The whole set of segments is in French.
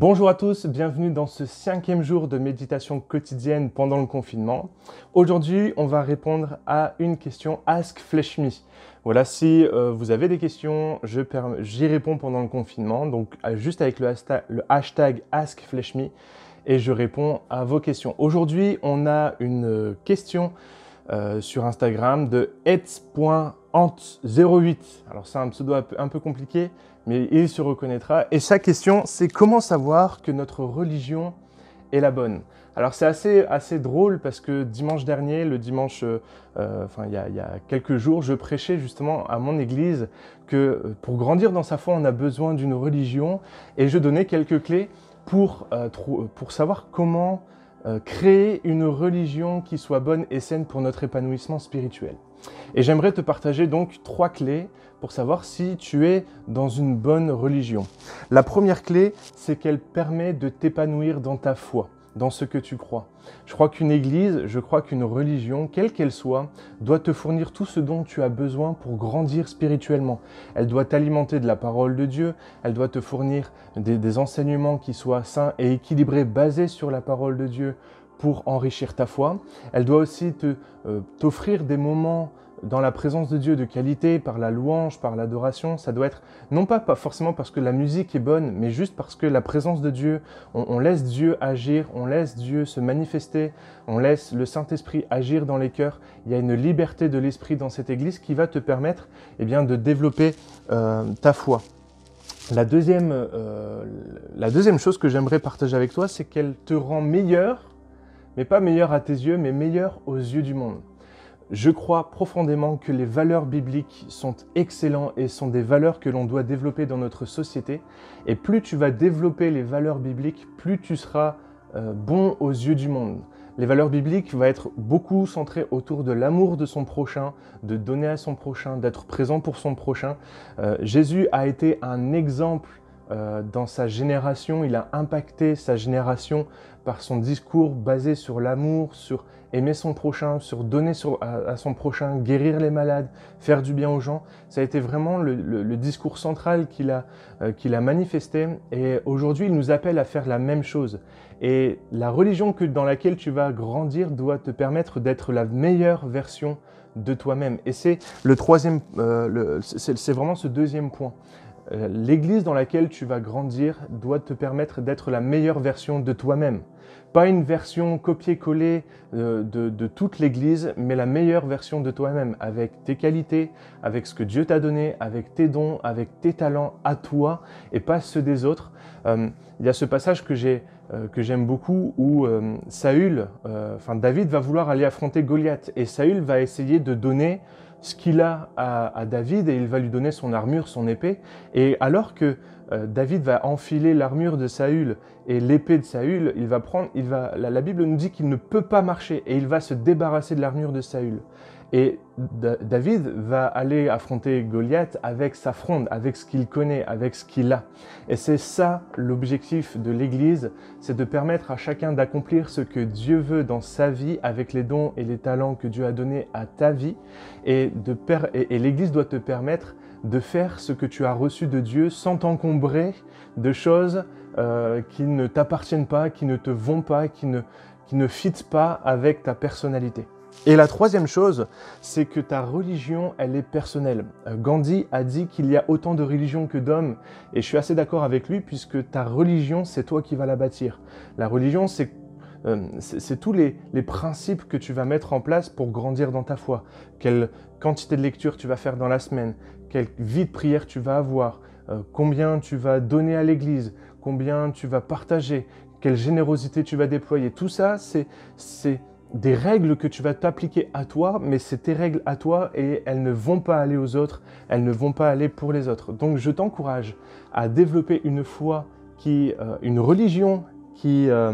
Bonjour à tous, bienvenue dans ce cinquième jour de méditation quotidienne pendant le confinement. Aujourd'hui, on va répondre à une question Ask Flesh Me. Voilà, si euh, vous avez des questions, j'y réponds pendant le confinement, donc euh, juste avec le hashtag, Ask Flesh et je réponds à vos questions. Aujourd'hui, on a une question euh, sur Instagram de ets.ant08. Alors c'est un pseudo un peu compliqué, mais il se reconnaîtra. Et sa question, c'est comment savoir que notre religion est la bonne? Alors c'est assez, drôle parce que dimanche dernier, le dimanche, euh, enfin il y, a, quelques jours, je prêchais justement à mon église que euh, pour grandir dans sa foi, on a besoin d'une religion et je donnais quelques clés euh, pour savoir comment euh, créer une religion qui soit bonne et saine pour notre épanouissement spirituel. Et j'aimerais te partager donc trois clés pour savoir si tu es dans une bonne religion. La première clé, c'est qu'elle permet de t'épanouir dans ta foi dans ce que tu crois. Je crois qu'une église, je crois qu'une religion, quelle qu'elle soit, doit te fournir tout ce dont tu as besoin pour grandir spirituellement. Elle doit t'alimenter de la parole de Dieu, elle doit te fournir des, enseignements qui soient sains et équilibrés, basés sur la parole de Dieu pour enrichir ta foi. Elle doit aussi euh, t'offrir des moments dans la présence de Dieu de qualité, par la louange, par l'adoration, ça doit être non pas, forcément parce que la musique est bonne, mais juste parce que la présence de Dieu, on, laisse Dieu agir, on laisse Dieu se manifester, on laisse le Saint-Esprit agir dans les cœurs. Il y a une liberté de l'esprit dans cette église qui va te permettre eh bien, de développer euh, ta foi. La deuxième, euh, la deuxième chose que j'aimerais partager avec toi, c'est qu'elle te rend meilleur, mais pas meilleur à tes yeux, mais meilleur aux yeux du monde. Je crois profondément que les valeurs bibliques sont excellentes et sont des valeurs que l'on doit développer dans notre société. Et plus tu vas développer les valeurs bibliques, plus tu seras euh, bon aux yeux du monde. Les valeurs bibliques vont être beaucoup centrées autour de l'amour de son prochain, de donner à son prochain, d'être présent pour son prochain. Euh, Jésus a été un exemple euh, dans sa génération, il a impacté sa génération par son discours basé sur l'amour, sur aimer son prochain, sur donner à, son prochain, guérir les malades, faire du bien aux gens. Ça a été vraiment le, discours central qu'il a, euh, a manifesté et aujourd'hui il nous appelle à faire la même chose. Et la religion que, dans laquelle tu vas grandir doit te permettre d'être la meilleure version de toi-même. Et c'est le troisième, euh, c'est vraiment ce deuxième point. Euh, l'église dans laquelle tu vas grandir doit te permettre d'être la meilleure version de toi-même. Pas une version copier-coller euh, de, toute l'église, mais la meilleure version de toi-même, avec tes qualités, avec ce que Dieu t'a donné, avec tes dons, avec tes talents à toi et pas ceux des autres. Euh, il y a ce passage que j'aime beaucoup où Saül, enfin David va vouloir aller affronter Goliath et Saül va essayer de donner ce qu'il a à, David et il va lui donner son armure, son épée. Et alors que euh, David va enfiler l'armure de Saül et l'épée de Saül, il va prendre, il va, la Bible nous dit qu'il ne peut pas marcher et il va se débarrasser de l'armure de Saül. Et David va aller affronter Goliath avec sa fronde, avec ce qu'il connaît, avec ce qu'il a. Et c'est ça l'objectif de l'Église, c'est de permettre à chacun d'accomplir ce que Dieu veut dans sa vie avec les dons et les talents que Dieu a donnés à ta vie. Et, l'Église doit te permettre de faire ce que tu as reçu de Dieu sans t'encombrer de choses euh, qui ne t'appartiennent pas, qui ne te vont pas, qui ne, qui ne fitent pas avec ta personnalité. Et la troisième chose, c'est que ta religion, elle est personnelle. Euh, Gandhi a dit qu'il y a autant de religions que d'hommes, et je suis assez d'accord avec lui, puisque ta religion, c'est toi qui vas la bâtir. La religion, c'est euh, tous les, principes que tu vas mettre en place pour grandir dans ta foi. Quelle quantité de lecture tu vas faire dans la semaine, quelle vie de prière tu vas avoir, euh, combien tu vas donner à l'Église, combien tu vas partager, quelle générosité tu vas déployer. Tout ça, c'est des règles que tu vas t'appliquer à toi, mais c'est tes règles à toi et elles ne vont pas aller aux autres, elles ne vont pas aller pour les autres. Donc je t'encourage à développer une foi qui, euh, une religion qui, euh,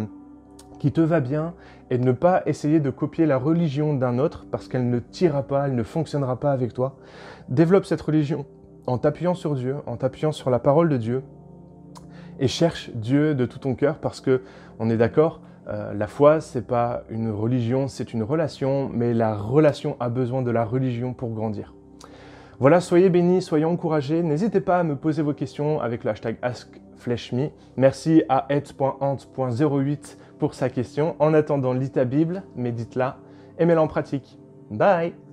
qui te va bien et ne pas essayer de copier la religion d'un autre parce qu'elle ne t'ira pas, elle ne fonctionnera pas avec toi. Développe cette religion en t'appuyant sur Dieu, en t'appuyant sur la parole de Dieu et cherche Dieu de tout ton cœur parce que on est d'accord, euh, la foi, c'est pas une religion, c'est une relation, mais la relation a besoin de la religion pour grandir. Voilà, soyez bénis, soyez encouragés. N'hésitez pas à me poser vos questions avec le hashtag AskFleshMe. Merci à ed.ant.08 pour sa question. En attendant, lis ta Bible, médite-la et mets-la en pratique. Bye